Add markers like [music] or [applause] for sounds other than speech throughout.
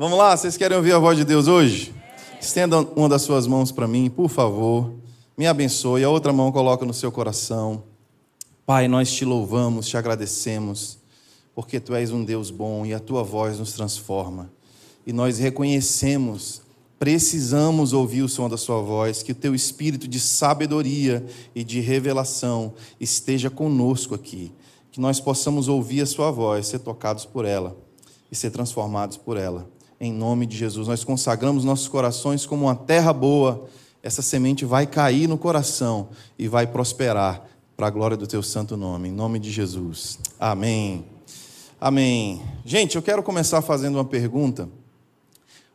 Vamos lá, vocês querem ouvir a voz de Deus hoje? Estenda uma das suas mãos para mim, por favor. Me abençoe. A outra mão coloca no seu coração. Pai, nós te louvamos, te agradecemos, porque tu és um Deus bom e a tua voz nos transforma. E nós reconhecemos, precisamos ouvir o som da sua voz, que o teu espírito de sabedoria e de revelação esteja conosco aqui. Que nós possamos ouvir a sua voz, ser tocados por ela e ser transformados por ela em nome de Jesus. Nós consagramos nossos corações como uma terra boa. Essa semente vai cair no coração e vai prosperar para a glória do teu santo nome, em nome de Jesus. Amém. Amém. Gente, eu quero começar fazendo uma pergunta.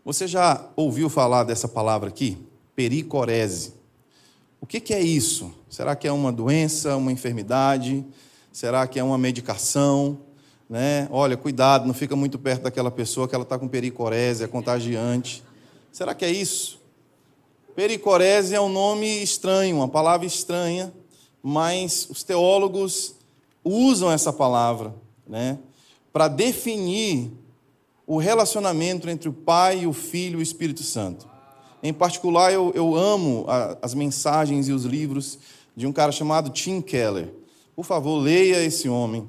Você já ouviu falar dessa palavra aqui? Pericorese. O que, que é isso? Será que é uma doença, uma enfermidade? Será que é uma medicação? Né? Olha, cuidado, não fica muito perto daquela pessoa que ela está com pericorese, é contagiante. Será que é isso? Pericorese é um nome estranho, uma palavra estranha, mas os teólogos usam essa palavra, né? Para definir o relacionamento entre o Pai, o Filho e o Espírito Santo. Em particular, eu, eu amo a, as mensagens e os livros de um cara chamado Tim Keller. Por favor, leia esse homem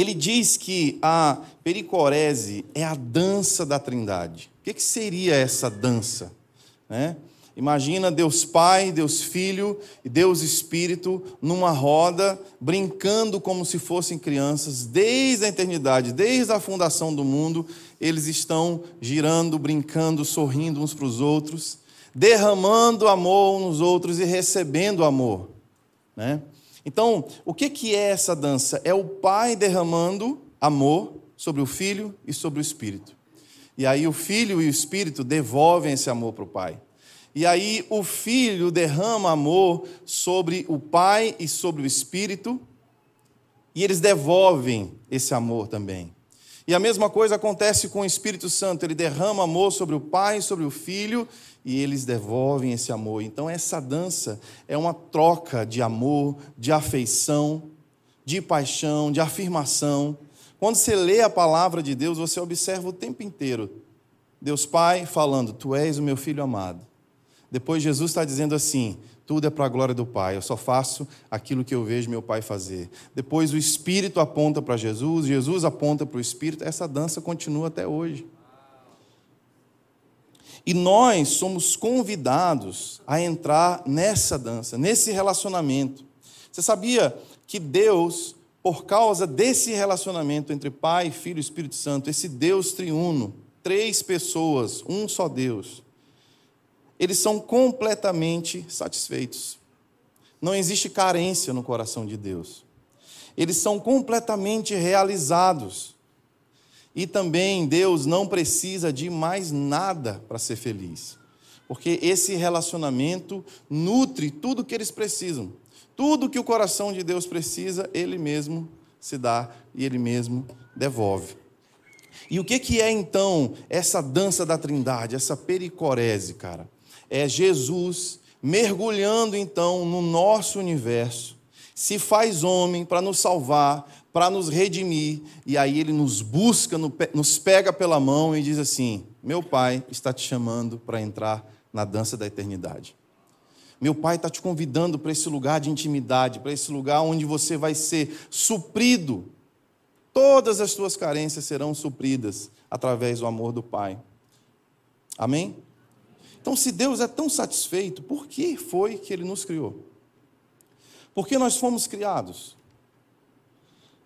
ele diz que a pericorese é a dança da trindade. O que, seria essa dança? Né? Imagina Deus Pai, Deus Filho e Deus Espírito numa roda, brincando como se fossem crianças, desde a eternidade, desde a fundação do mundo, eles estão girando, brincando, sorrindo uns para os outros, derramando amor uns nos outros e recebendo amor. Né? Então, o que é essa dança? É o pai derramando amor sobre o filho e sobre o espírito. E aí o filho e o espírito devolvem esse amor para o pai. E aí o filho derrama amor sobre o pai e sobre o espírito, e eles devolvem esse amor também. E a mesma coisa acontece com o Espírito Santo, ele derrama amor sobre o pai, sobre o filho, e eles devolvem esse amor. Então, essa dança é uma troca de amor, de afeição, de paixão, de afirmação. Quando você lê a palavra de Deus, você observa o tempo inteiro Deus Pai falando: Tu és o meu filho amado. Depois, Jesus está dizendo assim: Tudo é para a glória do Pai, eu só faço aquilo que eu vejo meu Pai fazer. Depois, o Espírito aponta para Jesus, Jesus aponta para o Espírito. Essa dança continua até hoje. E nós somos convidados a entrar nessa dança, nesse relacionamento. Você sabia que Deus, por causa desse relacionamento entre Pai, Filho e Espírito Santo, esse Deus triuno, três pessoas, um só Deus, eles são completamente satisfeitos. Não existe carência no coração de Deus. Eles são completamente realizados. E também Deus não precisa de mais nada para ser feliz. Porque esse relacionamento nutre tudo que eles precisam. Tudo que o coração de Deus precisa, Ele mesmo se dá e Ele mesmo devolve. E o que, que é então essa dança da trindade, essa pericorese, cara? É Jesus mergulhando então no nosso universo, se faz homem para nos salvar, para nos redimir, e aí ele nos busca, nos pega pela mão e diz assim: Meu pai está te chamando para entrar na dança da eternidade. Meu pai está te convidando para esse lugar de intimidade, para esse lugar onde você vai ser suprido. Todas as suas carências serão supridas através do amor do Pai. Amém? Então, se Deus é tão satisfeito, por que foi que Ele nos criou? Por que nós fomos criados?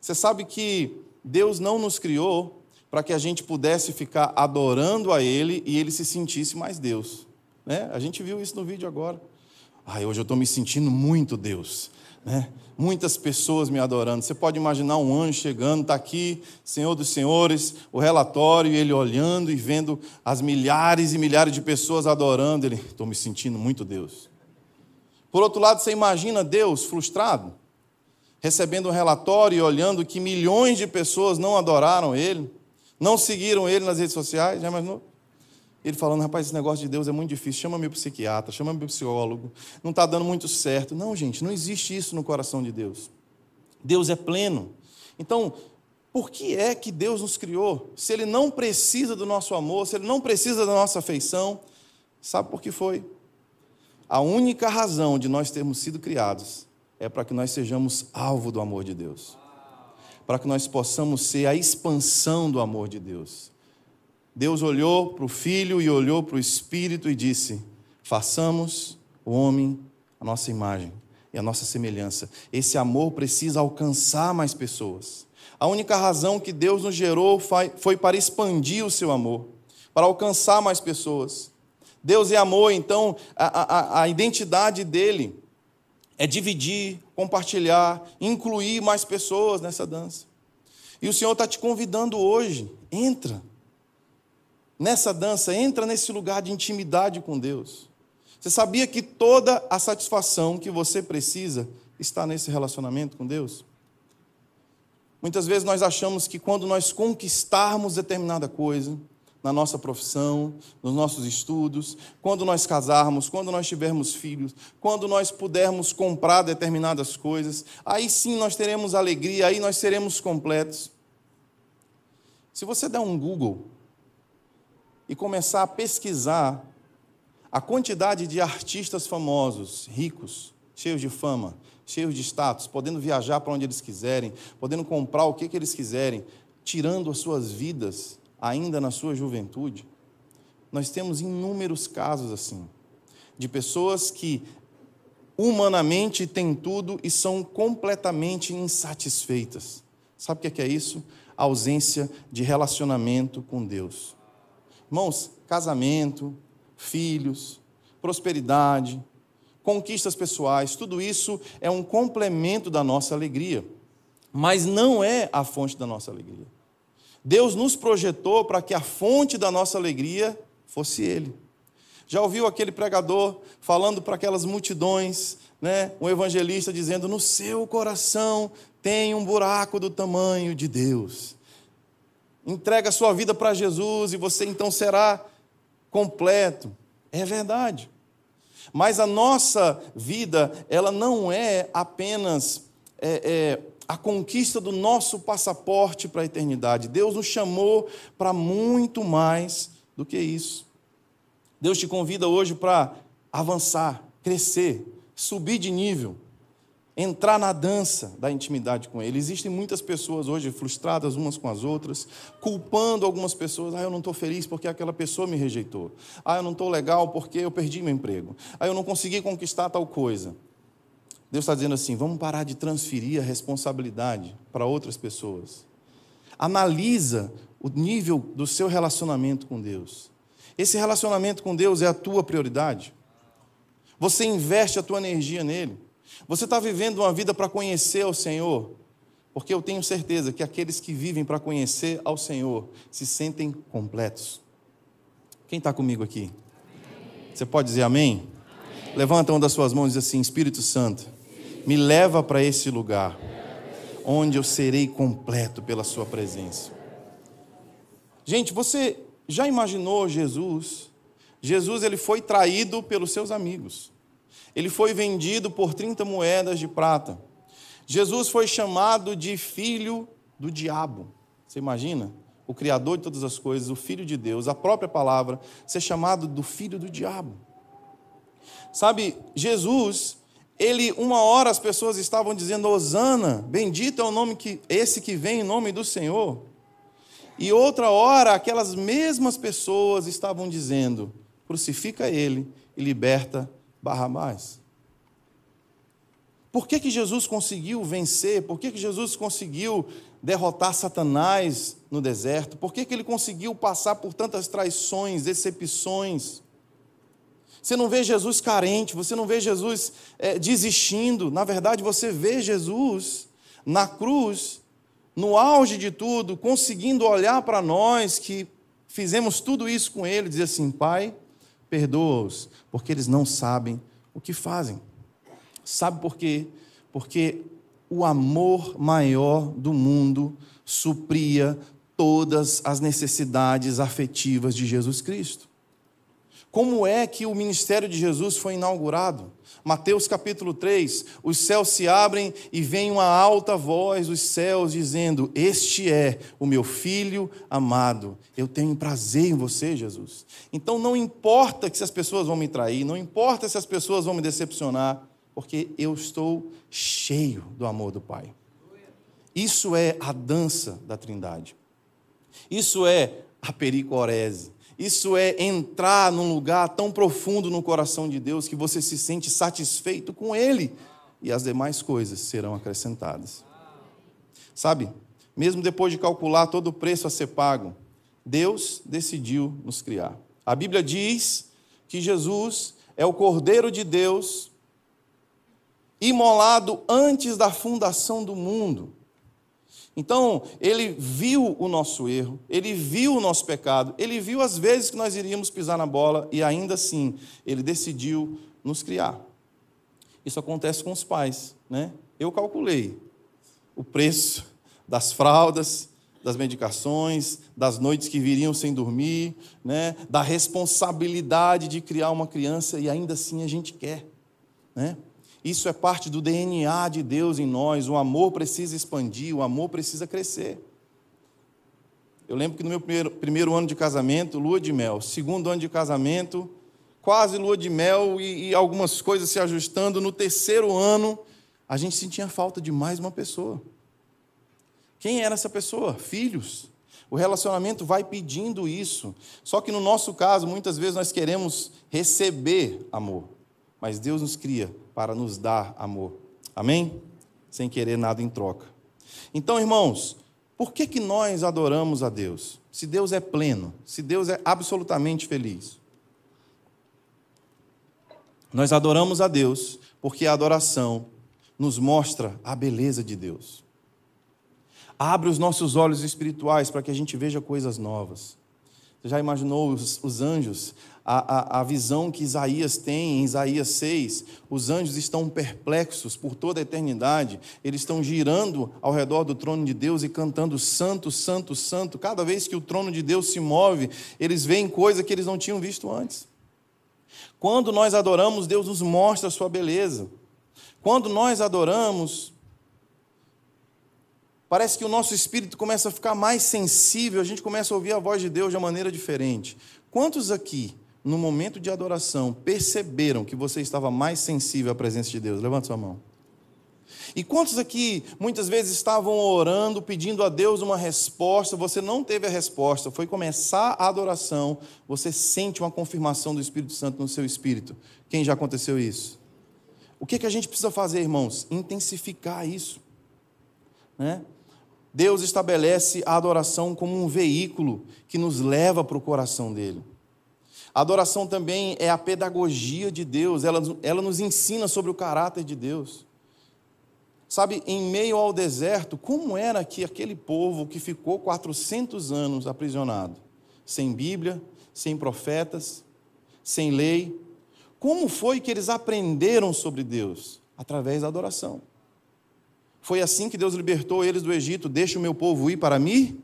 Você sabe que Deus não nos criou para que a gente pudesse ficar adorando a Ele e Ele se sentisse mais Deus. Né? A gente viu isso no vídeo agora. Ai, hoje eu estou me sentindo muito Deus. Né? Muitas pessoas me adorando. Você pode imaginar um anjo chegando, está aqui, Senhor dos Senhores, o relatório, e ele olhando e vendo as milhares e milhares de pessoas adorando. Ele, estou me sentindo muito Deus. Por outro lado, você imagina Deus frustrado? Recebendo um relatório e olhando que milhões de pessoas não adoraram ele, não seguiram ele nas redes sociais, já imaginou? Ele falando, rapaz, esse negócio de Deus é muito difícil, chama meu psiquiatra, chama meu psicólogo, não está dando muito certo. Não, gente, não existe isso no coração de Deus. Deus é pleno. Então, por que é que Deus nos criou? Se Ele não precisa do nosso amor, se Ele não precisa da nossa afeição, sabe por que foi? A única razão de nós termos sido criados é para que nós sejamos alvo do amor de Deus, para que nós possamos ser a expansão do amor de Deus. Deus olhou para o Filho e olhou para o Espírito e disse: façamos o homem a nossa imagem e a nossa semelhança. Esse amor precisa alcançar mais pessoas. A única razão que Deus nos gerou foi para expandir o seu amor, para alcançar mais pessoas. Deus é amor, então a, a, a identidade dele é dividir, compartilhar, incluir mais pessoas nessa dança. E o Senhor está te convidando hoje, entra nessa dança, entra nesse lugar de intimidade com Deus. Você sabia que toda a satisfação que você precisa está nesse relacionamento com Deus? Muitas vezes nós achamos que quando nós conquistarmos determinada coisa, na nossa profissão, nos nossos estudos, quando nós casarmos, quando nós tivermos filhos, quando nós pudermos comprar determinadas coisas, aí sim nós teremos alegria, aí nós seremos completos. Se você der um Google e começar a pesquisar a quantidade de artistas famosos, ricos, cheios de fama, cheios de status, podendo viajar para onde eles quiserem, podendo comprar o que, que eles quiserem, tirando as suas vidas ainda na sua juventude. Nós temos inúmeros casos assim, de pessoas que humanamente têm tudo e são completamente insatisfeitas. Sabe o que é isso? A ausência de relacionamento com Deus. Irmãos, casamento, filhos, prosperidade, conquistas pessoais, tudo isso é um complemento da nossa alegria, mas não é a fonte da nossa alegria. Deus nos projetou para que a fonte da nossa alegria fosse Ele. Já ouviu aquele pregador falando para aquelas multidões, né, um evangelista dizendo: No seu coração tem um buraco do tamanho de Deus. Entrega sua vida para Jesus e você então será completo. É verdade. Mas a nossa vida, ela não é apenas é, é, a conquista do nosso passaporte para a eternidade. Deus nos chamou para muito mais do que isso. Deus te convida hoje para avançar, crescer, subir de nível entrar na dança da intimidade com Ele. Existem muitas pessoas hoje frustradas umas com as outras, culpando algumas pessoas. Ah, eu não estou feliz porque aquela pessoa me rejeitou. Ah, eu não estou legal porque eu perdi meu emprego. Ah, eu não consegui conquistar tal coisa. Deus está dizendo assim: vamos parar de transferir a responsabilidade para outras pessoas. Analisa o nível do seu relacionamento com Deus. Esse relacionamento com Deus é a tua prioridade. Você investe a tua energia nele. Você está vivendo uma vida para conhecer ao Senhor? Porque eu tenho certeza que aqueles que vivem para conhecer ao Senhor se sentem completos. Quem está comigo aqui? Você pode dizer amém? amém? Levanta uma das suas mãos e diz assim: Espírito Santo, me leva para esse lugar onde eu serei completo pela Sua presença. Gente, você já imaginou Jesus? Jesus ele foi traído pelos seus amigos. Ele foi vendido por 30 moedas de prata. Jesus foi chamado de filho do diabo. Você imagina? O Criador de todas as coisas, o Filho de Deus, a própria palavra, ser chamado do filho do diabo. Sabe, Jesus, ele, uma hora as pessoas estavam dizendo, Osana, bendito é o nome que, esse que vem em nome do Senhor. E outra hora, aquelas mesmas pessoas estavam dizendo, crucifica ele e liberta Barrabás. Por que, que Jesus conseguiu vencer? Por que, que Jesus conseguiu derrotar Satanás no deserto? Por que, que ele conseguiu passar por tantas traições, decepções? Você não vê Jesus carente, você não vê Jesus é, desistindo. Na verdade, você vê Jesus na cruz, no auge de tudo, conseguindo olhar para nós que fizemos tudo isso com Ele, dizer assim: Pai, perdoa-os, porque eles não sabem o que fazem. Sabe por quê? Porque o amor maior do mundo supria todas as necessidades afetivas de Jesus Cristo. Como é que o ministério de Jesus foi inaugurado? Mateus capítulo 3: os céus se abrem e vem uma alta voz dos céus dizendo: Este é o meu filho amado, eu tenho prazer em você, Jesus. Então não importa que se as pessoas vão me trair, não importa se as pessoas vão me decepcionar, porque eu estou cheio do amor do Pai. Isso é a dança da Trindade. Isso é a pericorese. Isso é entrar num lugar tão profundo no coração de Deus que você se sente satisfeito com Ele e as demais coisas serão acrescentadas. Sabe, mesmo depois de calcular todo o preço a ser pago, Deus decidiu nos criar. A Bíblia diz que Jesus é o Cordeiro de Deus, imolado antes da fundação do mundo. Então, ele viu o nosso erro, ele viu o nosso pecado, ele viu as vezes que nós iríamos pisar na bola e ainda assim ele decidiu nos criar. Isso acontece com os pais, né? Eu calculei o preço das fraldas, das medicações, das noites que viriam sem dormir, né? Da responsabilidade de criar uma criança e ainda assim a gente quer, né? Isso é parte do DNA de Deus em nós. O amor precisa expandir, o amor precisa crescer. Eu lembro que no meu primeiro, primeiro ano de casamento, lua de mel, segundo ano de casamento, quase lua de mel e, e algumas coisas se ajustando. No terceiro ano, a gente sentia falta de mais uma pessoa. Quem era essa pessoa? Filhos. O relacionamento vai pedindo isso. Só que no nosso caso, muitas vezes nós queremos receber amor, mas Deus nos cria para nos dar amor. Amém? Sem querer nada em troca. Então, irmãos, por que, que nós adoramos a Deus? Se Deus é pleno, se Deus é absolutamente feliz. Nós adoramos a Deus porque a adoração nos mostra a beleza de Deus. Abre os nossos olhos espirituais para que a gente veja coisas novas. Você já imaginou os, os anjos a, a, a visão que Isaías tem em Isaías 6. Os anjos estão perplexos por toda a eternidade, eles estão girando ao redor do trono de Deus e cantando Santo, Santo, Santo. Cada vez que o trono de Deus se move, eles veem coisa que eles não tinham visto antes. Quando nós adoramos, Deus nos mostra a sua beleza. Quando nós adoramos, parece que o nosso espírito começa a ficar mais sensível, a gente começa a ouvir a voz de Deus de uma maneira diferente. Quantos aqui no momento de adoração, perceberam que você estava mais sensível à presença de Deus? Levanta sua mão. E quantos aqui muitas vezes estavam orando, pedindo a Deus uma resposta, você não teve a resposta, foi começar a adoração, você sente uma confirmação do Espírito Santo no seu espírito. Quem já aconteceu isso? O que, que a gente precisa fazer, irmãos? Intensificar isso. Né? Deus estabelece a adoração como um veículo que nos leva para o coração dele. A adoração também é a pedagogia de Deus, ela, ela nos ensina sobre o caráter de Deus. Sabe, em meio ao deserto, como era que aquele povo que ficou 400 anos aprisionado, sem Bíblia, sem profetas, sem lei, como foi que eles aprenderam sobre Deus? Através da adoração. Foi assim que Deus libertou eles do Egito: deixa o meu povo ir para me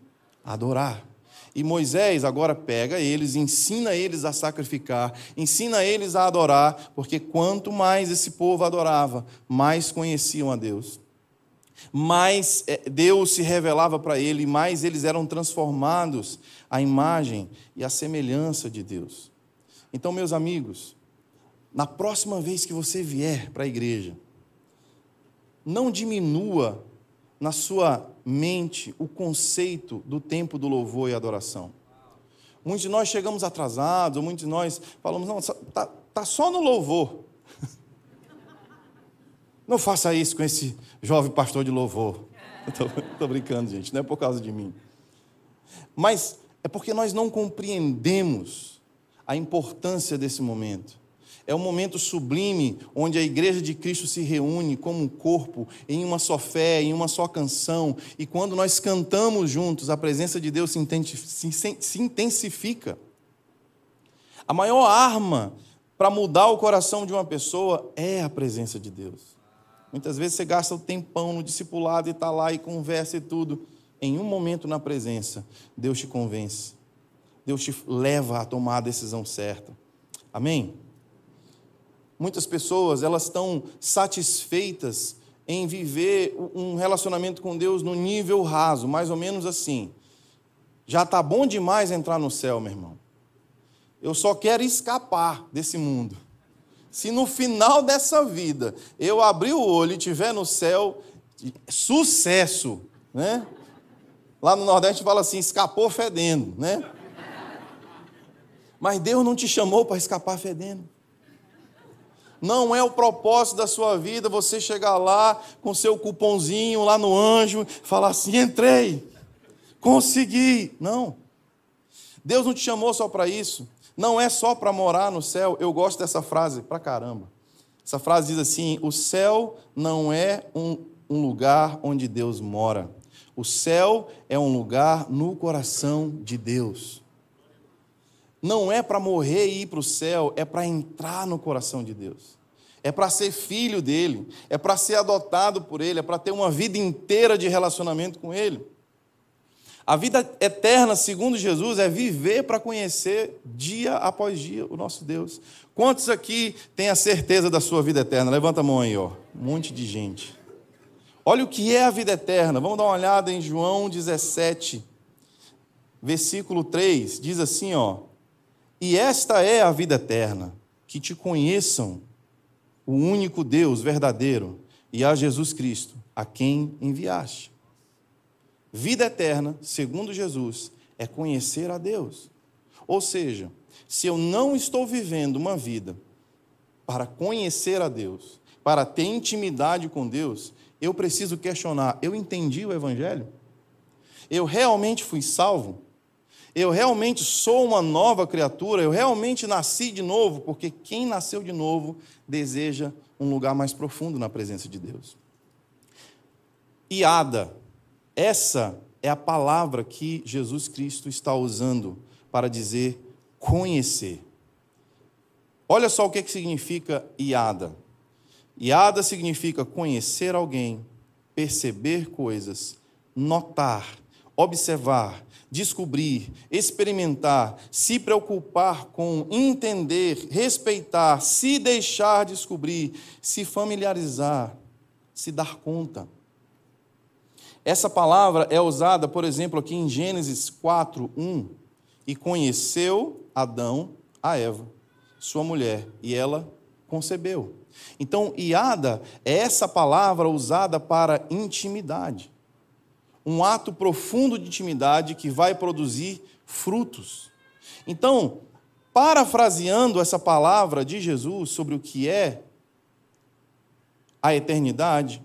adorar. E Moisés agora pega eles, ensina eles a sacrificar, ensina eles a adorar, porque quanto mais esse povo adorava, mais conheciam a Deus. Mais eh, Deus se revelava para ele, mais eles eram transformados à imagem e à semelhança de Deus. Então, meus amigos, na próxima vez que você vier para a igreja, não diminua na sua mente o conceito do tempo do louvor e adoração. Muitos de nós chegamos atrasados, muitos de nós falamos, não, está tá só no louvor. [laughs] Não faça isso com esse jovem pastor de louvor. [laughs] Estou brincando, gente, não é por causa de mim. Mas é porque nós não compreendemos a importância desse momento. É um momento sublime onde a igreja de Cristo se reúne como um corpo, em uma só fé, em uma só canção. E quando nós cantamos juntos, a presença de Deus se intensifica. A maior arma para mudar o coração de uma pessoa é a presença de Deus. Muitas vezes você gasta o tempão no discipulado e está lá e conversa e tudo. Em um momento na presença, Deus te convence. Deus te leva a tomar a decisão certa. Amém? Muitas pessoas, elas estão satisfeitas em viver um relacionamento com Deus no nível raso, mais ou menos assim. Já está bom demais entrar no céu, meu irmão. Eu só quero escapar desse mundo. Se no final dessa vida eu abrir o olho e estiver no céu, sucesso, né? Lá no Nordeste fala assim, escapou fedendo, né? Mas Deus não te chamou para escapar fedendo. Não é o propósito da sua vida você chegar lá com seu cupomzinho lá no anjo, falar assim: entrei, consegui. Não. Deus não te chamou só para isso. Não é só para morar no céu. Eu gosto dessa frase pra caramba. Essa frase diz assim: o céu não é um, um lugar onde Deus mora. O céu é um lugar no coração de Deus. Não é para morrer e ir para o céu, é para entrar no coração de Deus. É para ser filho dele, é para ser adotado por ele, é para ter uma vida inteira de relacionamento com ele. A vida eterna, segundo Jesus, é viver para conhecer dia após dia o nosso Deus. Quantos aqui têm a certeza da sua vida eterna? Levanta a mão aí, ó. Um monte de gente. Olha o que é a vida eterna. Vamos dar uma olhada em João 17, versículo 3. Diz assim, ó: e esta é a vida eterna, que te conheçam o único Deus verdadeiro e a Jesus Cristo, a quem enviaste. Vida eterna, segundo Jesus, é conhecer a Deus. Ou seja, se eu não estou vivendo uma vida para conhecer a Deus, para ter intimidade com Deus, eu preciso questionar: eu entendi o Evangelho? Eu realmente fui salvo? Eu realmente sou uma nova criatura, eu realmente nasci de novo, porque quem nasceu de novo deseja um lugar mais profundo na presença de Deus. Iada, essa é a palavra que Jesus Cristo está usando para dizer conhecer. Olha só o que, que significa iada. Iada significa conhecer alguém, perceber coisas, notar, observar, descobrir, experimentar, se preocupar com, entender, respeitar, se deixar descobrir, se familiarizar, se dar conta. Essa palavra é usada, por exemplo, aqui em Gênesis 4, 1. E conheceu Adão a Eva, sua mulher, e ela concebeu. Então, iada é essa palavra usada para intimidade um ato profundo de intimidade que vai produzir frutos. Então, parafraseando essa palavra de Jesus sobre o que é a eternidade,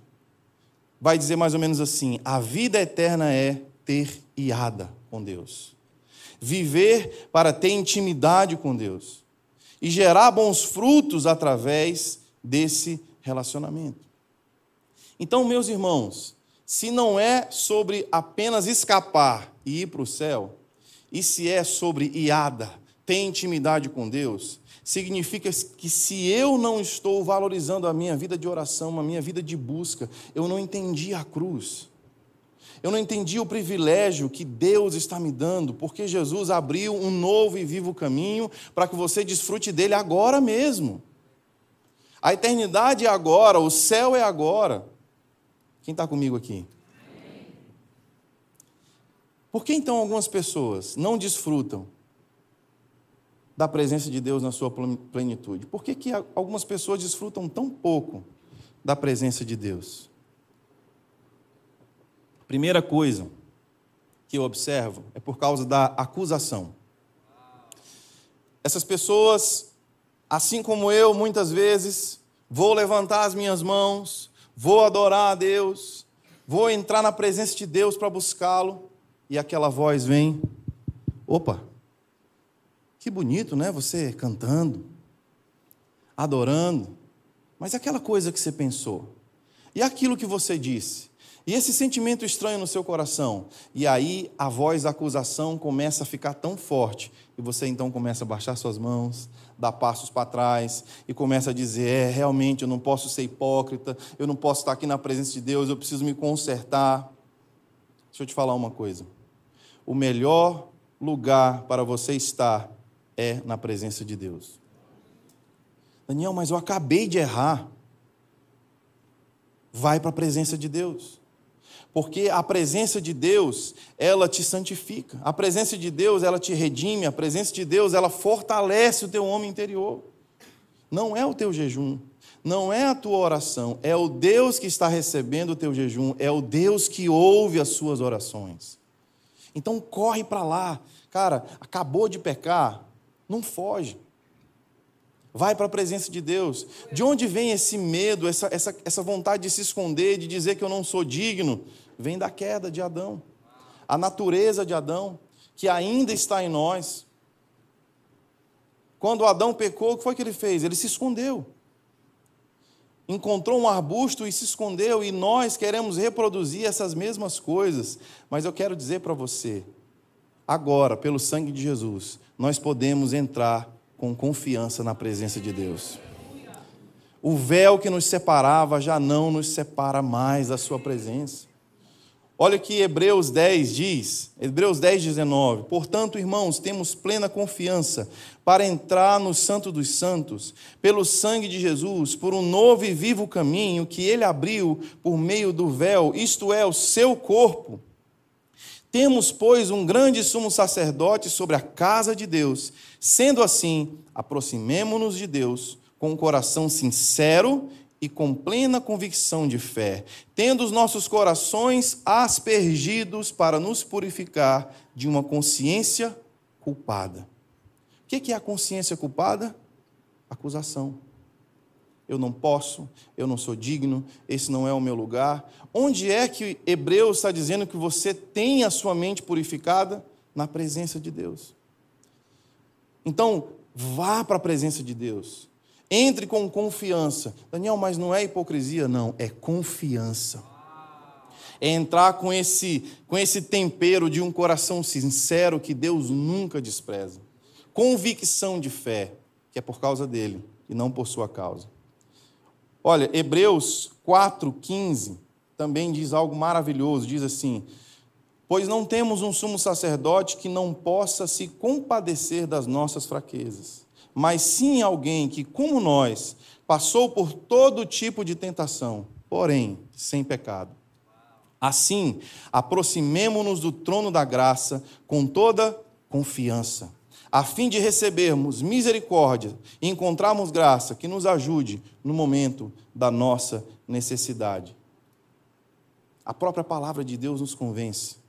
vai dizer mais ou menos assim: a vida eterna é ter iada com Deus, viver para ter intimidade com Deus e gerar bons frutos através desse relacionamento. Então, meus irmãos, se não é sobre apenas escapar e ir para o céu, e se é sobre iada, ter intimidade com Deus, significa que se eu não estou valorizando a minha vida de oração, a minha vida de busca, eu não entendi a cruz. Eu não entendi o privilégio que Deus está me dando, porque Jesus abriu um novo e vivo caminho para que você desfrute dele agora mesmo. A eternidade é agora, o céu é agora. Quem está comigo aqui? Por que então algumas pessoas não desfrutam da presença de Deus na sua plenitude? Por que, que algumas pessoas desfrutam tão pouco da presença de Deus? Primeira coisa que eu observo é por causa da acusação. Essas pessoas, assim como eu, muitas vezes, vou levantar as minhas mãos, vou adorar a Deus, vou entrar na presença de Deus para buscá-lo, e aquela voz vem: opa, que bonito, né? Você cantando, adorando, mas aquela coisa que você pensou, e aquilo que você disse, e esse sentimento estranho no seu coração, e aí a voz da acusação começa a ficar tão forte, e você então começa a baixar suas mãos, dar passos para trás, e começa a dizer: é, realmente eu não posso ser hipócrita, eu não posso estar aqui na presença de Deus, eu preciso me consertar. Deixa eu te falar uma coisa. O melhor lugar para você estar é na presença de Deus. Daniel, mas eu acabei de errar. Vai para a presença de Deus. Porque a presença de Deus, ela te santifica. A presença de Deus, ela te redime. A presença de Deus, ela fortalece o teu homem interior. Não é o teu jejum, não é a tua oração, é o Deus que está recebendo o teu jejum, é o Deus que ouve as suas orações. Então corre para lá. Cara, acabou de pecar, não foge. Vai para a presença de Deus. De onde vem esse medo, essa, essa, essa vontade de se esconder, de dizer que eu não sou digno? Vem da queda de Adão. A natureza de Adão, que ainda está em nós. Quando Adão pecou, o que foi que ele fez? Ele se escondeu encontrou um arbusto e se escondeu, e nós queremos reproduzir essas mesmas coisas. Mas eu quero dizer para você, agora, pelo sangue de Jesus, nós podemos entrar com confiança na presença de Deus. O véu que nos separava já não nos separa mais da Sua presença. Olha o que Hebreus 10 diz, Hebreus 10, 19. Portanto, irmãos, temos plena confiança para entrar no Santo dos Santos, pelo sangue de Jesus, por um novo e vivo caminho que ele abriu por meio do véu, isto é, o seu corpo. Temos, pois, um grande sumo sacerdote sobre a casa de Deus. Sendo assim, aproximemo-nos de Deus com um coração sincero e com plena convicção de fé, tendo os nossos corações aspergidos para nos purificar de uma consciência culpada. O que é a consciência culpada? Acusação. Eu não posso, eu não sou digno, esse não é o meu lugar. Onde é que Hebreus está dizendo que você tem a sua mente purificada? Na presença de Deus. Então, vá para a presença de Deus. Entre com confiança. Daniel, mas não é hipocrisia, não, é confiança. É entrar com esse, com esse tempero de um coração sincero que Deus nunca despreza. Convicção de fé, que é por causa dele e não por sua causa. Olha, Hebreus 4,15 também diz algo maravilhoso: diz assim, pois não temos um sumo sacerdote que não possa se compadecer das nossas fraquezas mas sim alguém que, como nós, passou por todo tipo de tentação, porém sem pecado. Assim, aproximemo-nos do trono da graça com toda confiança, a fim de recebermos misericórdia e encontrarmos graça que nos ajude no momento da nossa necessidade. A própria palavra de Deus nos convence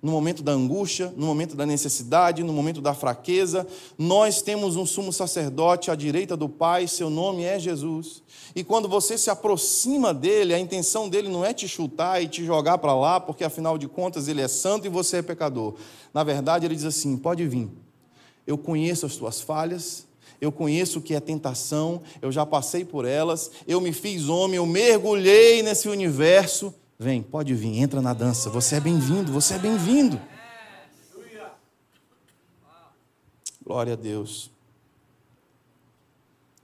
no momento da angústia, no momento da necessidade, no momento da fraqueza. Nós temos um sumo sacerdote à direita do Pai, seu nome é Jesus. E quando você se aproxima dele, a intenção dele não é te chutar e te jogar para lá, porque afinal de contas ele é santo e você é pecador. Na verdade, ele diz assim: pode vir. Eu conheço as tuas falhas, eu conheço o que é tentação, eu já passei por elas, eu me fiz homem, eu mergulhei nesse universo Vem, pode vir, entra na dança. Você é bem-vindo, você é bem-vindo. Glória a Deus.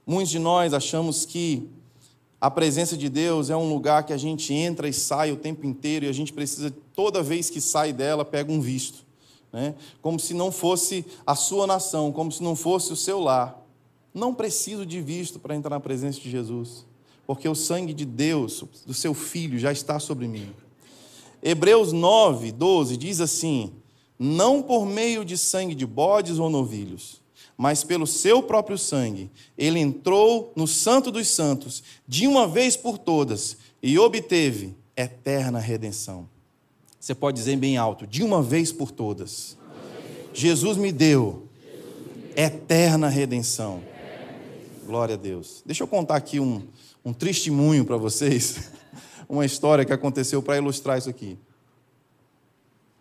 Muitos de nós achamos que a presença de Deus é um lugar que a gente entra e sai o tempo inteiro e a gente precisa, toda vez que sai dela, pega um visto. Né? Como se não fosse a sua nação, como se não fosse o seu lar. Não preciso de visto para entrar na presença de Jesus porque o sangue de Deus, do seu filho, já está sobre mim. Hebreus 9, 12 diz assim: Não por meio de sangue de bodes ou novilhos, mas pelo seu próprio sangue, ele entrou no Santo dos Santos, de uma vez por todas, e obteve eterna redenção. Você pode dizer bem alto: de uma vez por todas. Jesus me deu eterna redenção. Glória a Deus. Deixa eu contar aqui um, um testemunho para vocês, [laughs] uma história que aconteceu para ilustrar isso aqui.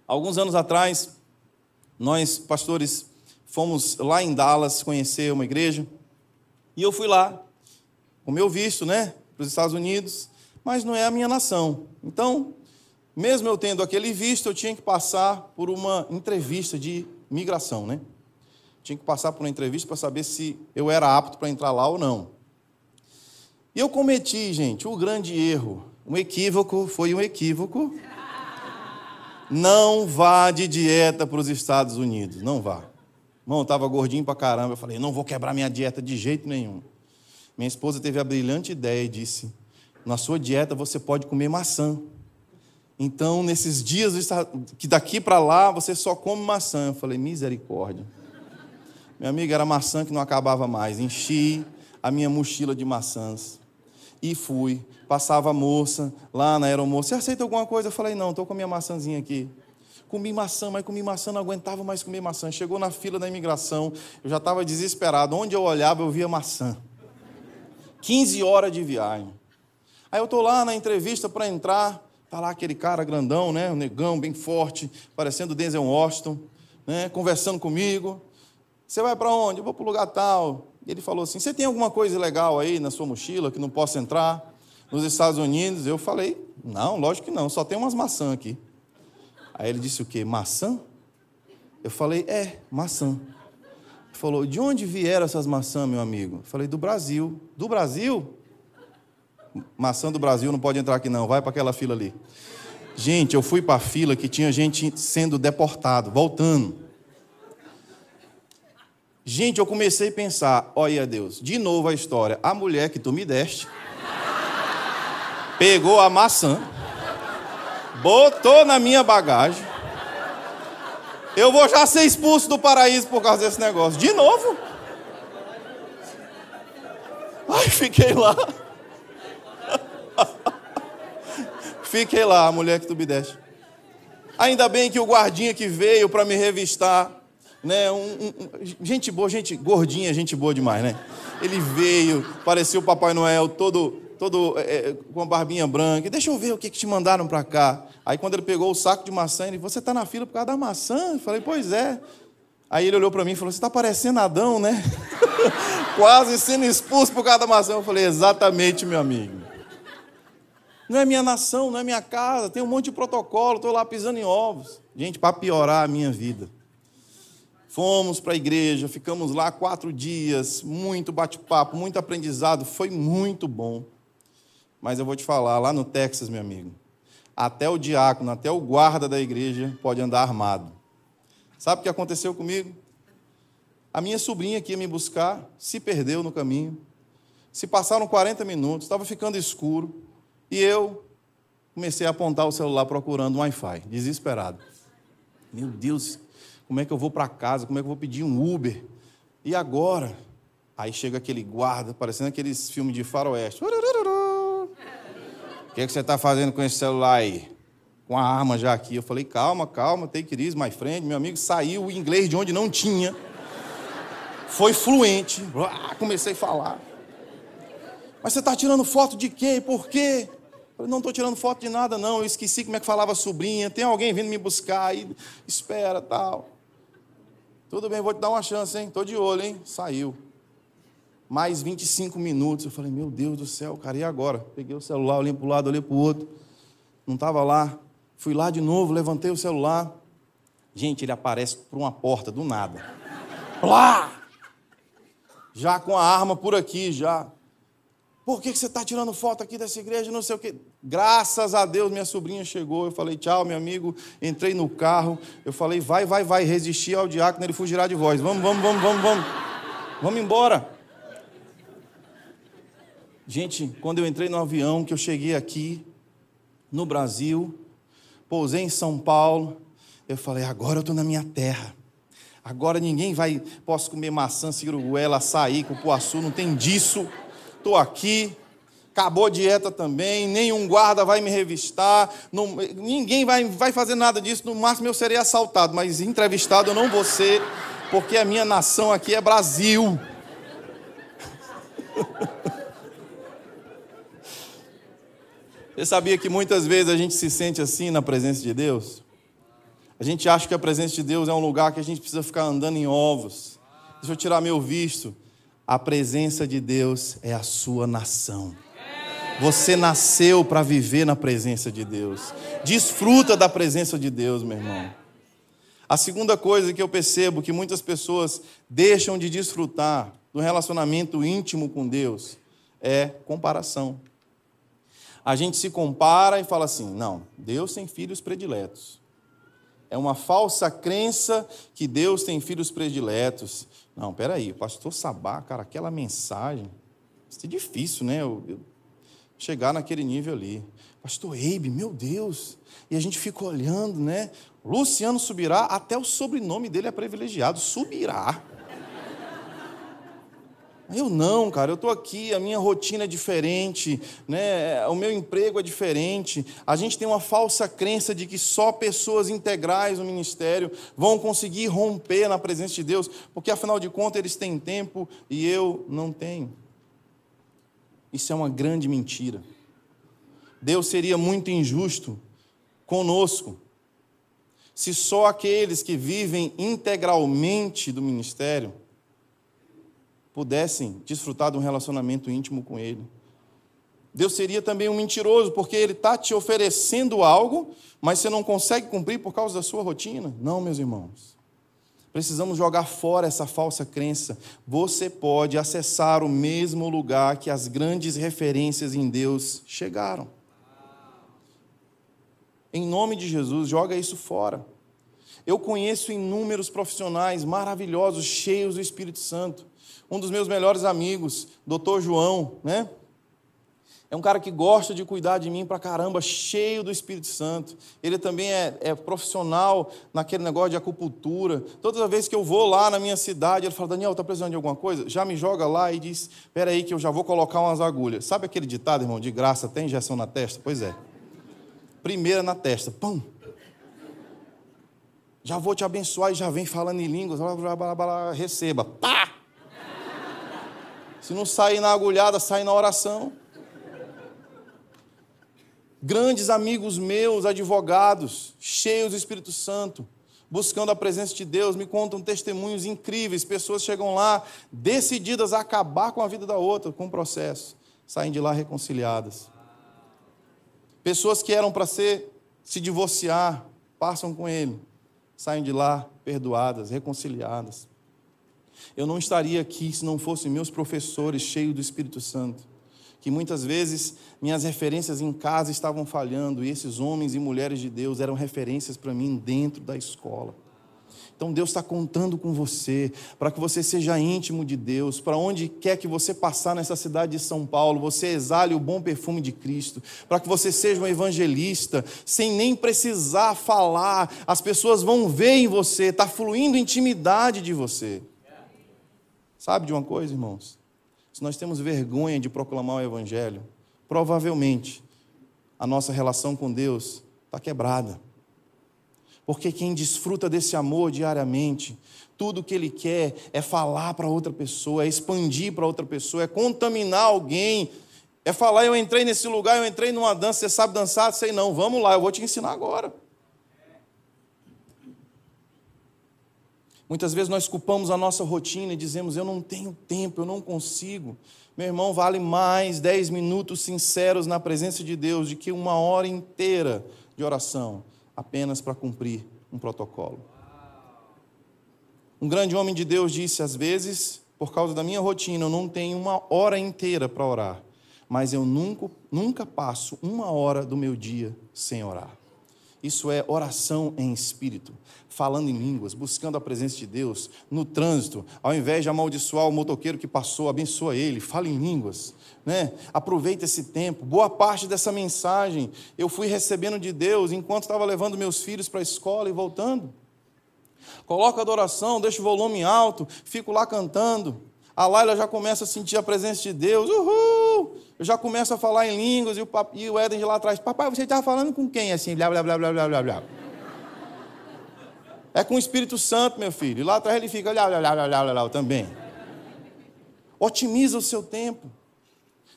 Alguns anos atrás, nós, pastores, fomos lá em Dallas conhecer uma igreja, e eu fui lá, com meu visto, né, para os Estados Unidos, mas não é a minha nação. Então, mesmo eu tendo aquele visto, eu tinha que passar por uma entrevista de migração, né? Tinha que passar por uma entrevista para saber se eu era apto para entrar lá ou não. E eu cometi, gente, o grande erro. Um equívoco, foi um equívoco. Não vá de dieta para os Estados Unidos, não vá. Irmão, eu estava gordinho para caramba, eu falei, não vou quebrar minha dieta de jeito nenhum. Minha esposa teve a brilhante ideia e disse: na sua dieta você pode comer maçã. Então, nesses dias que daqui para lá você só come maçã. Eu falei: misericórdia. Minha amiga, era maçã que não acabava mais. Enchi a minha mochila de maçãs. E fui. Passava a moça lá na aeromoça. Você aceita alguma coisa? Eu falei: não, estou com a minha maçãzinha aqui. Comi maçã, mas comi maçã, não aguentava mais comer maçã. Chegou na fila da imigração, eu já estava desesperado. Onde eu olhava, eu via maçã. 15 horas de viagem. Aí eu estou lá na entrevista para entrar, tá lá aquele cara grandão, né, negão bem forte, parecendo Denzel Washington, né, conversando comigo. Você vai para onde? Eu vou para o lugar tal. Ele falou assim: Você tem alguma coisa legal aí na sua mochila que não possa entrar nos Estados Unidos? Eu falei: Não, lógico que não, só tem umas maçãs aqui. Aí ele disse o quê? Maçã? Eu falei: É, maçã. Ele falou: De onde vieram essas maçãs, meu amigo? Eu falei: Do Brasil. Do Brasil? Maçã do Brasil não pode entrar aqui, não, vai para aquela fila ali. Gente, eu fui para a fila que tinha gente sendo deportado, voltando. Gente, eu comecei a pensar: olha Deus, de novo a história. A mulher que tu me deste pegou a maçã, botou na minha bagagem. Eu vou já ser expulso do paraíso por causa desse negócio. De novo? Ai, fiquei lá. [laughs] Fiquei lá, a mulher que tu me deste. Ainda bem que o guardinha que veio para me revistar, né? Um, um, gente boa, gente gordinha, gente boa demais, né? Ele veio, parecia o Papai Noel, todo, todo é, com a barbinha branca. Deixa eu ver o que, que te mandaram para cá. Aí quando ele pegou o saco de maçã, ele você está na fila por causa da maçã? Eu falei, pois é. Aí ele olhou para mim e falou: Você está parecendo Adão, né? [laughs] Quase sendo expulso por causa da maçã. Eu falei: Exatamente, meu amigo. Não é minha nação, não é minha casa, tem um monte de protocolo, estou lá pisando em ovos. Gente, para piorar a minha vida. Fomos para a igreja, ficamos lá quatro dias, muito bate-papo, muito aprendizado, foi muito bom. Mas eu vou te falar, lá no Texas, meu amigo, até o diácono, até o guarda da igreja pode andar armado. Sabe o que aconteceu comigo? A minha sobrinha que ia me buscar se perdeu no caminho. Se passaram 40 minutos, estava ficando escuro. E eu comecei a apontar o celular procurando um Wi-Fi, desesperado. Meu Deus, como é que eu vou para casa? Como é que eu vou pedir um Uber? E agora? Aí chega aquele guarda, parecendo aqueles filmes de faroeste. O que, é que você está fazendo com esse celular aí? Com a arma já aqui. Eu falei, calma, calma, take it easy, my friend. Meu amigo saiu o inglês de onde não tinha. Foi fluente. Comecei a falar. Mas você está tirando foto de quê? Por quê? Eu não estou tirando foto de nada, não. Eu esqueci como é que falava sobrinha. Tem alguém vindo me buscar aí. Espera, tal. Tudo bem, vou te dar uma chance, hein? Estou de olho, hein? Saiu. Mais 25 minutos. Eu falei, meu Deus do céu, cara, e agora? Peguei o celular, olhei para o lado, olhei para o outro. Não estava lá. Fui lá de novo, levantei o celular. Gente, ele aparece por uma porta, do nada. Plá! Já com a arma por aqui, já. Por que você está tirando foto aqui dessa igreja? Não sei o quê. Graças a Deus, minha sobrinha chegou. Eu falei, tchau, meu amigo. Entrei no carro. Eu falei, vai, vai, vai. Resisti ao diácono, ele fugirá de voz. Vamos, vamos, vamos, vamos, vamos. Vamos embora. Gente, quando eu entrei no avião, que eu cheguei aqui, no Brasil, pousei em São Paulo, eu falei, agora eu estou na minha terra. Agora ninguém vai, posso comer maçã, ciruela, açaí, cupuaçu, não tem disso estou aqui, acabou a dieta também, nenhum guarda vai me revistar, não, ninguém vai, vai fazer nada disso, no máximo eu serei assaltado, mas entrevistado eu não vou ser, porque a minha nação aqui é Brasil. [laughs] Você sabia que muitas vezes a gente se sente assim na presença de Deus? A gente acha que a presença de Deus é um lugar que a gente precisa ficar andando em ovos. Deixa eu tirar meu visto. A presença de Deus é a sua nação. Você nasceu para viver na presença de Deus. Desfruta da presença de Deus, meu irmão. A segunda coisa que eu percebo que muitas pessoas deixam de desfrutar do relacionamento íntimo com Deus é comparação. A gente se compara e fala assim: não, Deus tem filhos prediletos. É uma falsa crença que Deus tem filhos prediletos. Não, peraí, o pastor Sabá, cara, aquela mensagem, é difícil, né? Eu, eu chegar naquele nível ali. Pastor Eibe, meu Deus. E a gente fica olhando, né? Luciano Subirá, até o sobrenome dele é privilegiado, Subirá. Eu não, cara, eu estou aqui, a minha rotina é diferente, né? o meu emprego é diferente. A gente tem uma falsa crença de que só pessoas integrais no ministério vão conseguir romper na presença de Deus, porque afinal de contas eles têm tempo e eu não tenho. Isso é uma grande mentira. Deus seria muito injusto conosco se só aqueles que vivem integralmente do ministério pudessem desfrutar de um relacionamento íntimo com Ele. Deus seria também um mentiroso, porque Ele está te oferecendo algo, mas você não consegue cumprir por causa da sua rotina. Não, meus irmãos. Precisamos jogar fora essa falsa crença. Você pode acessar o mesmo lugar que as grandes referências em Deus chegaram. Em nome de Jesus, joga isso fora. Eu conheço inúmeros profissionais maravilhosos, cheios do Espírito Santo, um dos meus melhores amigos, doutor João, né? É um cara que gosta de cuidar de mim pra caramba, cheio do Espírito Santo. Ele também é, é, profissional naquele negócio de acupuntura. Toda vez que eu vou lá na minha cidade, ele fala: Daniel, tá precisando de alguma coisa? Já me joga lá e diz: Espera aí, que eu já vou colocar umas agulhas. Sabe aquele ditado, irmão, de graça tem injeção na testa? Pois é. Primeira na testa, pum. Já vou te abençoar e já vem falando em línguas, receba. Pá! Se não sair na agulhada, sai na oração. Grandes amigos meus, advogados, cheios do Espírito Santo, buscando a presença de Deus, me contam testemunhos incríveis. Pessoas chegam lá decididas a acabar com a vida da outra, com o processo, saem de lá reconciliadas. Pessoas que eram para ser se divorciar, passam com ele, saem de lá perdoadas, reconciliadas. Eu não estaria aqui se não fossem meus professores cheios do Espírito Santo, que muitas vezes minhas referências em casa estavam falhando e esses homens e mulheres de Deus eram referências para mim dentro da escola. Então Deus está contando com você, para que você seja íntimo de Deus, para onde quer que você passar nessa cidade de São Paulo, você exale o bom perfume de Cristo, para que você seja um evangelista, sem nem precisar falar, as pessoas vão ver em você, está fluindo intimidade de você. Sabe de uma coisa, irmãos? Se nós temos vergonha de proclamar o Evangelho, provavelmente a nossa relação com Deus está quebrada. Porque quem desfruta desse amor diariamente, tudo que ele quer é falar para outra pessoa, é expandir para outra pessoa, é contaminar alguém, é falar: eu entrei nesse lugar, eu entrei numa dança, você sabe dançar? Sei não, vamos lá, eu vou te ensinar agora. Muitas vezes nós culpamos a nossa rotina e dizemos: Eu não tenho tempo, eu não consigo. Meu irmão, vale mais dez minutos sinceros na presença de Deus do que uma hora inteira de oração, apenas para cumprir um protocolo. Um grande homem de Deus disse: Às vezes, por causa da minha rotina, eu não tenho uma hora inteira para orar, mas eu nunca, nunca passo uma hora do meu dia sem orar. Isso é oração em espírito, falando em línguas, buscando a presença de Deus no trânsito. Ao invés de amaldiçoar o motoqueiro que passou, abençoa ele, fala em línguas. Né? Aproveita esse tempo. Boa parte dessa mensagem eu fui recebendo de Deus enquanto estava levando meus filhos para a escola e voltando. Coloco a adoração, deixo o volume alto, fico lá cantando. A Laila já começa a sentir a presença de Deus. Uhul! Eu já começo a falar em línguas e o, pap... e o Éden de lá atrás, papai, você estava falando com quem assim? Blá, blá, blá, blá, blá, blá, blá. É com o Espírito Santo, meu filho. E lá atrás ele fica, blá, blá, blá, blá, blá, blá, também. Otimiza o seu tempo.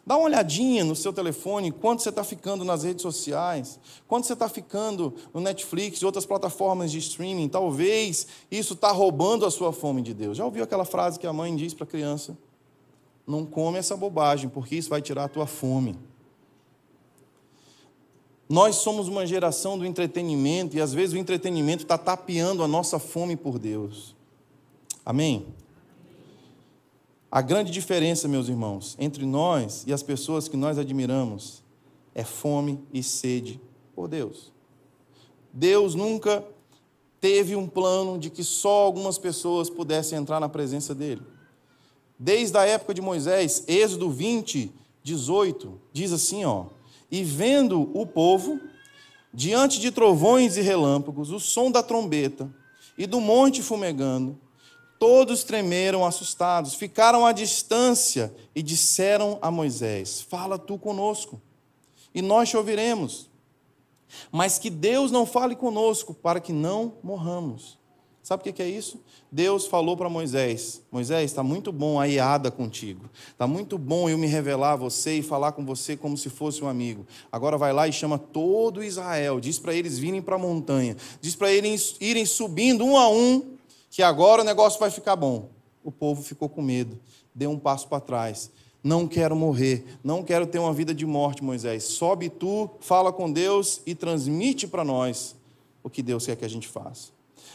Dá uma olhadinha no seu telefone, quanto você está ficando nas redes sociais, quanto você está ficando no Netflix e outras plataformas de streaming. Talvez isso está roubando a sua fome de Deus. Já ouviu aquela frase que a mãe diz para a criança? Não come essa bobagem, porque isso vai tirar a tua fome. Nós somos uma geração do entretenimento e às vezes o entretenimento está tapeando a nossa fome por Deus. Amém? A grande diferença, meus irmãos, entre nós e as pessoas que nós admiramos é fome e sede por Deus. Deus nunca teve um plano de que só algumas pessoas pudessem entrar na presença dele. desde a época de Moisés, Êxodo 20, 18, diz assim, ó: "E vendo o povo diante de trovões e relâmpagos, o som da trombeta e do monte fumegando, todos tremeram assustados, ficaram à distância e disseram a Moisés: Fala tu conosco, e nós te ouviremos. Mas que Deus não fale conosco, para que não morramos. Sabe o que é isso? Deus falou para Moisés: Moisés, está muito bom a iada contigo. Está muito bom eu me revelar a você e falar com você como se fosse um amigo. Agora vai lá e chama todo Israel. Diz para eles virem para a montanha. Diz para eles irem subindo um a um, que agora o negócio vai ficar bom. O povo ficou com medo, deu um passo para trás. Não quero morrer, não quero ter uma vida de morte, Moisés. Sobe tu, fala com Deus e transmite para nós o que Deus quer que a gente faça.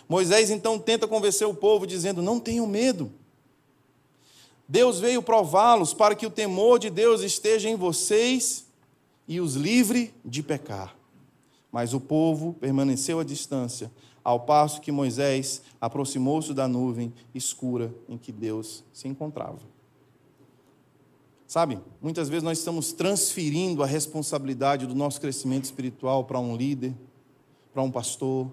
Moisés então tenta convencer o povo, dizendo: Não tenham medo. Deus veio prová-los para que o temor de Deus esteja em vocês e os livre de pecar. Mas o povo permaneceu à distância, ao passo que Moisés aproximou-se da nuvem escura em que Deus se encontrava. Sabe, muitas vezes nós estamos transferindo a responsabilidade do nosso crescimento espiritual para um líder, para um pastor,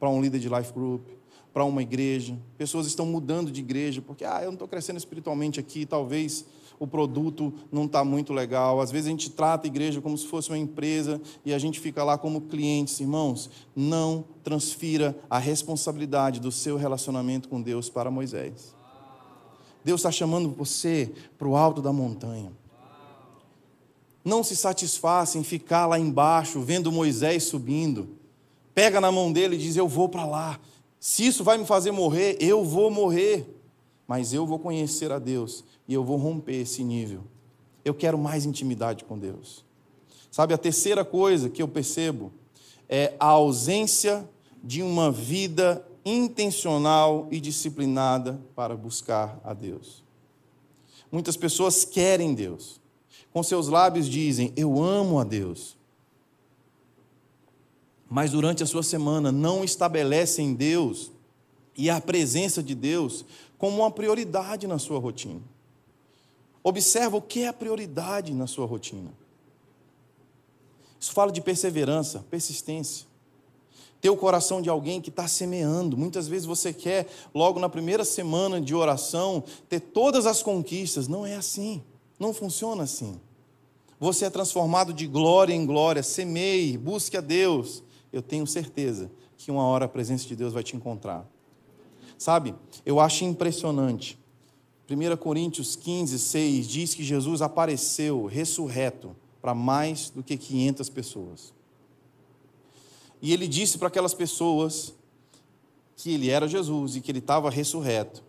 para um líder de life group, para uma igreja. Pessoas estão mudando de igreja porque, ah, eu não estou crescendo espiritualmente aqui, talvez o produto não está muito legal. Às vezes a gente trata a igreja como se fosse uma empresa e a gente fica lá como clientes. Irmãos, não transfira a responsabilidade do seu relacionamento com Deus para Moisés. Deus está chamando você para o alto da montanha. Não se satisfaça em ficar lá embaixo vendo Moisés subindo pega na mão dele e diz: Eu vou para lá. Se isso vai me fazer morrer, eu vou morrer. Mas eu vou conhecer a Deus e eu vou romper esse nível. Eu quero mais intimidade com Deus. Sabe, a terceira coisa que eu percebo é a ausência de uma vida intencional e disciplinada para buscar a Deus. Muitas pessoas querem Deus. Com seus lábios dizem: Eu amo a Deus mas durante a sua semana não estabelecem Deus e a presença de Deus como uma prioridade na sua rotina. Observa o que é a prioridade na sua rotina. Isso fala de perseverança, persistência. Ter o coração de alguém que está semeando. Muitas vezes você quer, logo na primeira semana de oração, ter todas as conquistas. Não é assim. Não funciona assim. Você é transformado de glória em glória. Semeie, busque a Deus eu tenho certeza que uma hora a presença de Deus vai te encontrar. Sabe, eu acho impressionante. 1 Coríntios 15, 6 diz que Jesus apareceu ressurreto para mais do que 500 pessoas. E ele disse para aquelas pessoas que ele era Jesus e que ele estava ressurreto.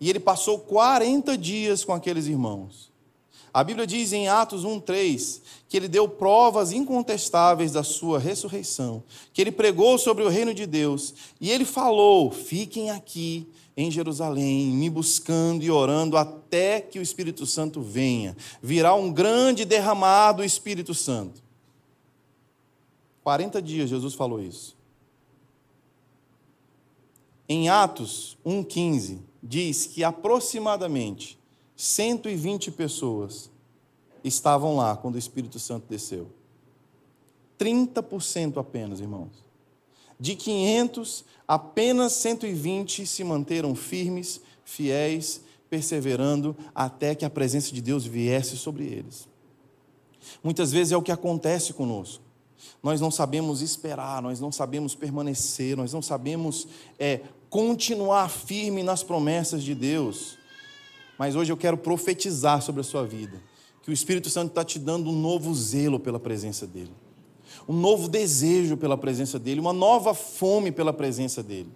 E ele passou 40 dias com aqueles irmãos. A Bíblia diz em Atos 1:3 que ele deu provas incontestáveis da sua ressurreição, que ele pregou sobre o reino de Deus, e ele falou: "Fiquem aqui em Jerusalém, me buscando e orando até que o Espírito Santo venha. Virá um grande derramado Espírito Santo." 40 dias Jesus falou isso. Em Atos 1:15 diz que aproximadamente 120 pessoas estavam lá quando o Espírito Santo desceu. 30% apenas, irmãos. De 500, apenas 120 se manteram firmes, fiéis, perseverando até que a presença de Deus viesse sobre eles. Muitas vezes é o que acontece conosco. Nós não sabemos esperar, nós não sabemos permanecer, nós não sabemos é, continuar firme nas promessas de Deus. Mas hoje eu quero profetizar sobre a sua vida. Que o Espírito Santo está te dando um novo zelo pela presença dEle. Um novo desejo pela presença dEle. Uma nova fome pela presença dEle.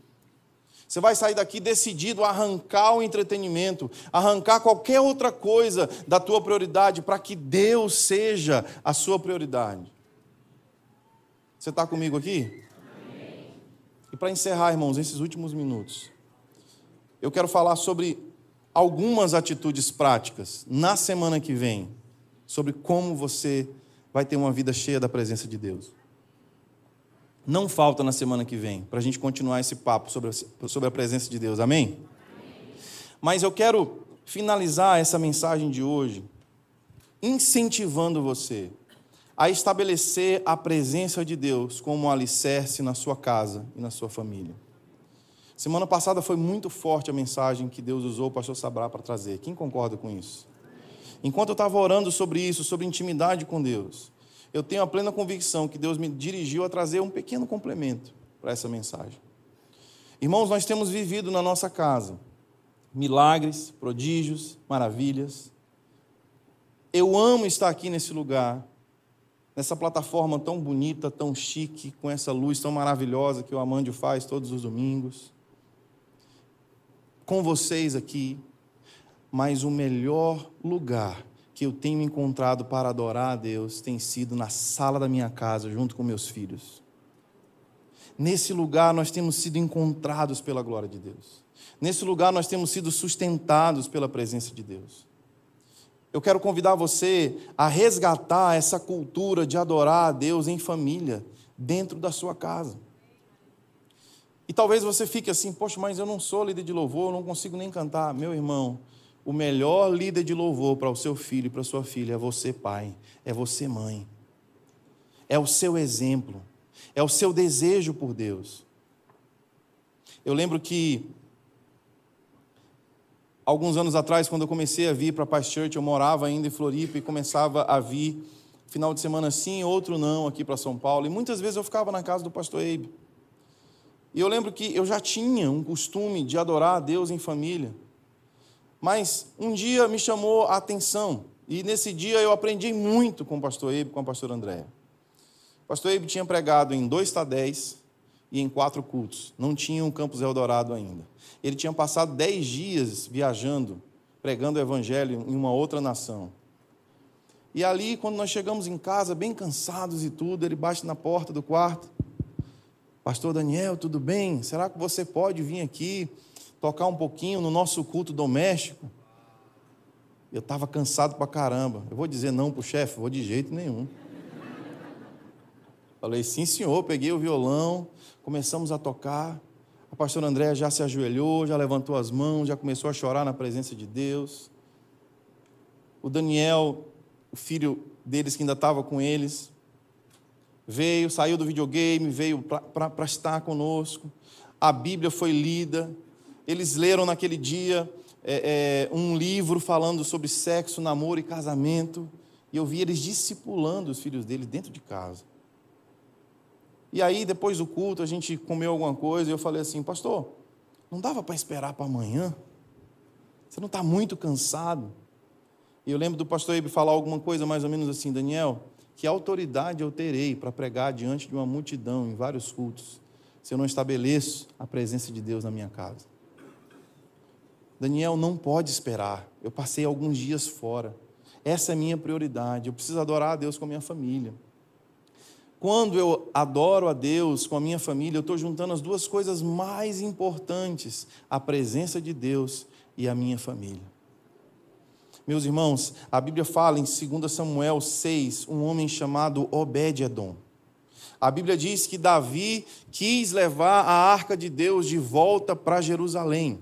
Você vai sair daqui decidido a arrancar o entretenimento, arrancar qualquer outra coisa da tua prioridade para que Deus seja a sua prioridade. Você está comigo aqui? Amém. E para encerrar, irmãos, esses últimos minutos, eu quero falar sobre algumas atitudes práticas na semana que vem sobre como você vai ter uma vida cheia da presença de Deus. Não falta na semana que vem para a gente continuar esse papo sobre a, sobre a presença de Deus, amém? amém? Mas eu quero finalizar essa mensagem de hoje incentivando você a estabelecer a presença de Deus como um alicerce na sua casa e na sua família. Semana passada foi muito forte a mensagem que Deus usou o pastor Sabrá para trazer. Quem concorda com isso? Enquanto eu estava orando sobre isso, sobre intimidade com Deus, eu tenho a plena convicção que Deus me dirigiu a trazer um pequeno complemento para essa mensagem. Irmãos, nós temos vivido na nossa casa milagres, prodígios, maravilhas. Eu amo estar aqui nesse lugar, nessa plataforma tão bonita, tão chique, com essa luz tão maravilhosa que o Amandio faz todos os domingos. Com vocês aqui, mas o melhor lugar que eu tenho encontrado para adorar a Deus tem sido na sala da minha casa, junto com meus filhos. Nesse lugar nós temos sido encontrados pela glória de Deus. Nesse lugar nós temos sido sustentados pela presença de Deus. Eu quero convidar você a resgatar essa cultura de adorar a Deus em família, dentro da sua casa. E talvez você fique assim, poxa, mas eu não sou líder de louvor, eu não consigo nem cantar. Meu irmão, o melhor líder de louvor para o seu filho e para a sua filha é você, pai, é você, mãe. É o seu exemplo, é o seu desejo por Deus. Eu lembro que alguns anos atrás, quando eu comecei a vir para Paz Church, eu morava ainda em Floripa e começava a vir final de semana sim, outro não aqui para São Paulo. E muitas vezes eu ficava na casa do pastor Abe. E eu lembro que eu já tinha um costume de adorar a Deus em família. Mas um dia me chamou a atenção. E nesse dia eu aprendi muito com o pastor Abe, com a pastora Andréa. O pastor Abe tinha pregado em dois tadéis e em quatro cultos. Não tinha um campus Eldorado ainda. Ele tinha passado dez dias viajando, pregando o evangelho em uma outra nação. E ali, quando nós chegamos em casa, bem cansados e tudo, ele bate na porta do quarto. Pastor Daniel, tudo bem? Será que você pode vir aqui tocar um pouquinho no nosso culto doméstico? Eu estava cansado pra caramba. Eu vou dizer não para o chefe? Vou de jeito nenhum. Falei, sim, senhor. Peguei o violão, começamos a tocar. A pastora Andréa já se ajoelhou, já levantou as mãos, já começou a chorar na presença de Deus. O Daniel, o filho deles que ainda estava com eles, veio, saiu do videogame, veio para estar conosco. A Bíblia foi lida. Eles leram naquele dia é, é, um livro falando sobre sexo, namoro e casamento. E eu vi eles discipulando os filhos deles dentro de casa. E aí, depois do culto, a gente comeu alguma coisa e eu falei assim, pastor, não dava para esperar para amanhã? Você não está muito cansado? E eu lembro do pastor Ibe falar alguma coisa mais ou menos assim, Daniel, que autoridade eu terei para pregar diante de uma multidão em vários cultos, se eu não estabeleço a presença de Deus na minha casa? Daniel não pode esperar. Eu passei alguns dias fora. Essa é a minha prioridade. Eu preciso adorar a Deus com a minha família. Quando eu adoro a Deus com a minha família, eu estou juntando as duas coisas mais importantes: a presença de Deus e a minha família. Meus irmãos, a Bíblia fala em 2 Samuel 6, um homem chamado Obed-Edom. A Bíblia diz que Davi quis levar a arca de Deus de volta para Jerusalém.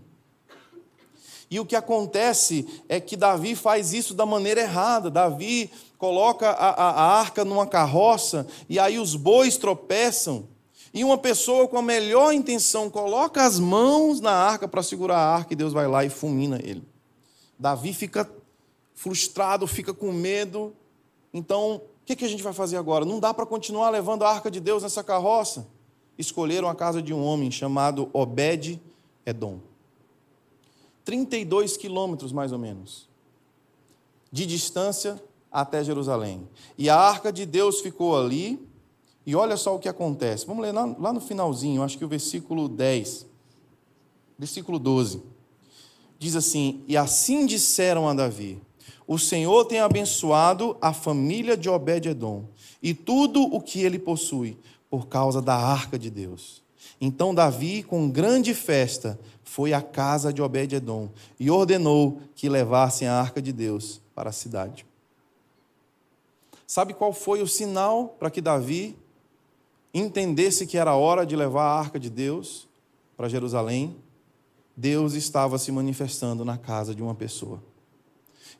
E o que acontece é que Davi faz isso da maneira errada. Davi coloca a, a, a arca numa carroça e aí os bois tropeçam. E uma pessoa com a melhor intenção coloca as mãos na arca para segurar a arca e Deus vai lá e fulmina ele. Davi fica frustrado, fica com medo. Então, o que, que a gente vai fazer agora? Não dá para continuar levando a arca de Deus nessa carroça. Escolheram a casa de um homem chamado Obed-Edom. 32 quilômetros mais ou menos de distância até Jerusalém. E a arca de Deus ficou ali, e olha só o que acontece. Vamos ler lá, no finalzinho, acho que o versículo 10, versículo 12. Diz assim: E assim disseram a Davi: O Senhor tem abençoado a família de Obed-Edom e tudo o que ele possui, por causa da arca de Deus. Então Davi, com grande festa, foi à casa de Obed-Edom e ordenou que levassem a arca de Deus para a cidade. Sabe qual foi o sinal para que Davi entendesse que era hora de levar a arca de Deus para Jerusalém? Deus estava se manifestando na casa de uma pessoa.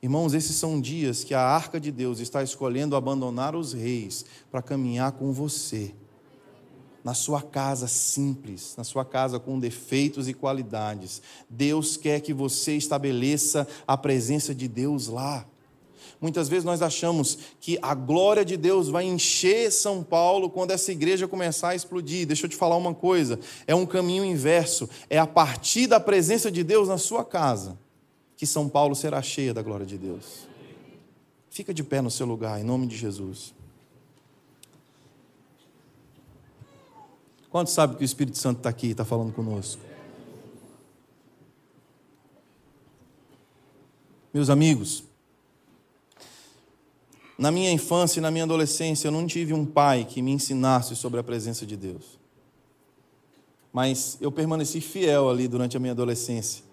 Irmãos, esses são dias que a arca de Deus está escolhendo abandonar os reis para caminhar com você. Na sua casa simples, na sua casa com defeitos e qualidades. Deus quer que você estabeleça a presença de Deus lá. Muitas vezes nós achamos que a glória de Deus vai encher São Paulo quando essa igreja começar a explodir. Deixa eu te falar uma coisa: é um caminho inverso. É a partir da presença de Deus na sua casa que São Paulo será cheia da glória de Deus. Fica de pé no seu lugar, em nome de Jesus. Quantos sabem que o Espírito Santo está aqui e está falando conosco? Meus amigos, na minha infância e na minha adolescência, eu não tive um pai que me ensinasse sobre a presença de Deus. Mas eu permaneci fiel ali durante a minha adolescência,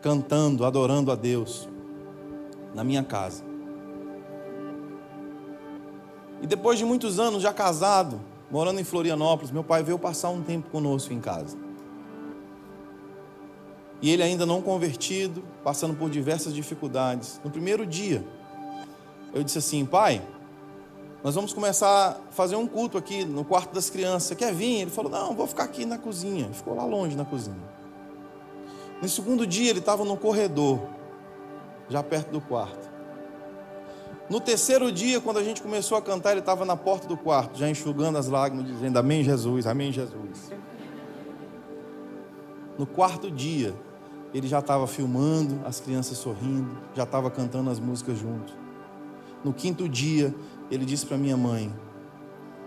cantando, adorando a Deus, na minha casa. E depois de muitos anos já casado, morando em Florianópolis, meu pai veio passar um tempo conosco em casa. E ele ainda não convertido, passando por diversas dificuldades. No primeiro dia, eu disse assim: Pai, nós vamos começar a fazer um culto aqui no quarto das crianças. Quer vir? Ele falou: Não, vou ficar aqui na cozinha. Ele ficou lá longe na cozinha. No segundo dia, ele estava no corredor, já perto do quarto. No terceiro dia, quando a gente começou a cantar, ele estava na porta do quarto, já enxugando as lágrimas, dizendo: Amém, Jesus, Amém, Jesus. No quarto dia, ele já estava filmando, as crianças sorrindo, já estava cantando as músicas juntos. No quinto dia, ele disse para minha mãe: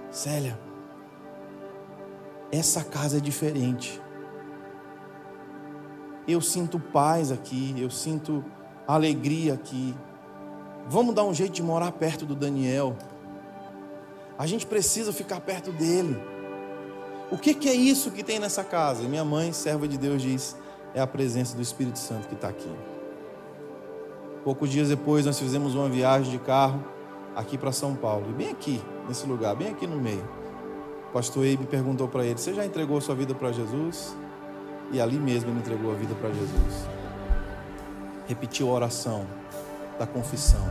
Célia, essa casa é diferente. Eu sinto paz aqui, eu sinto alegria aqui. Vamos dar um jeito de morar perto do Daniel. A gente precisa ficar perto dele. O que, que é isso que tem nessa casa? Minha mãe, serva de Deus, diz: é a presença do Espírito Santo que está aqui. Poucos dias depois, nós fizemos uma viagem de carro aqui para São Paulo. E bem aqui, nesse lugar, bem aqui no meio. O pastor Eibe perguntou para ele: Você já entregou sua vida para Jesus? E ali mesmo ele entregou a vida para Jesus. Repetiu a oração da confissão.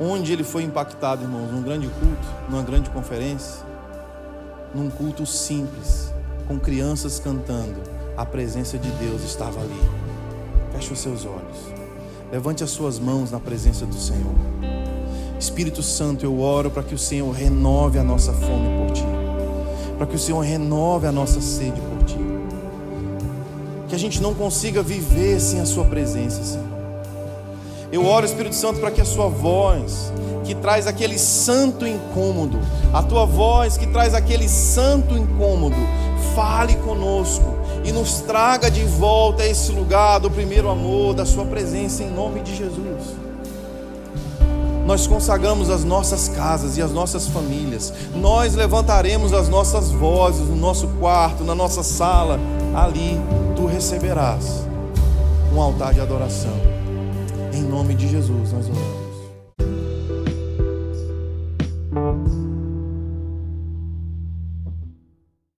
Onde ele foi impactado, irmãos? Num grande culto, numa grande conferência, num culto simples, com crianças cantando. A presença de Deus estava ali. Feche os seus olhos. Levante as suas mãos na presença do Senhor. Espírito Santo, eu oro para que o Senhor renove a nossa fome por Ti, para que o Senhor renove a nossa sede por que a gente não consiga viver sem a Sua presença, Senhor. Eu oro, Espírito Santo, para que a Sua voz, que traz aquele santo incômodo, a Tua voz que traz aquele santo incômodo, fale conosco e nos traga de volta a esse lugar do primeiro amor, da Sua presença, em nome de Jesus. Nós consagramos as nossas casas e as nossas famílias, nós levantaremos as nossas vozes no nosso quarto, na nossa sala, ali receberás um altar de adoração. Em nome de Jesus nós oramos.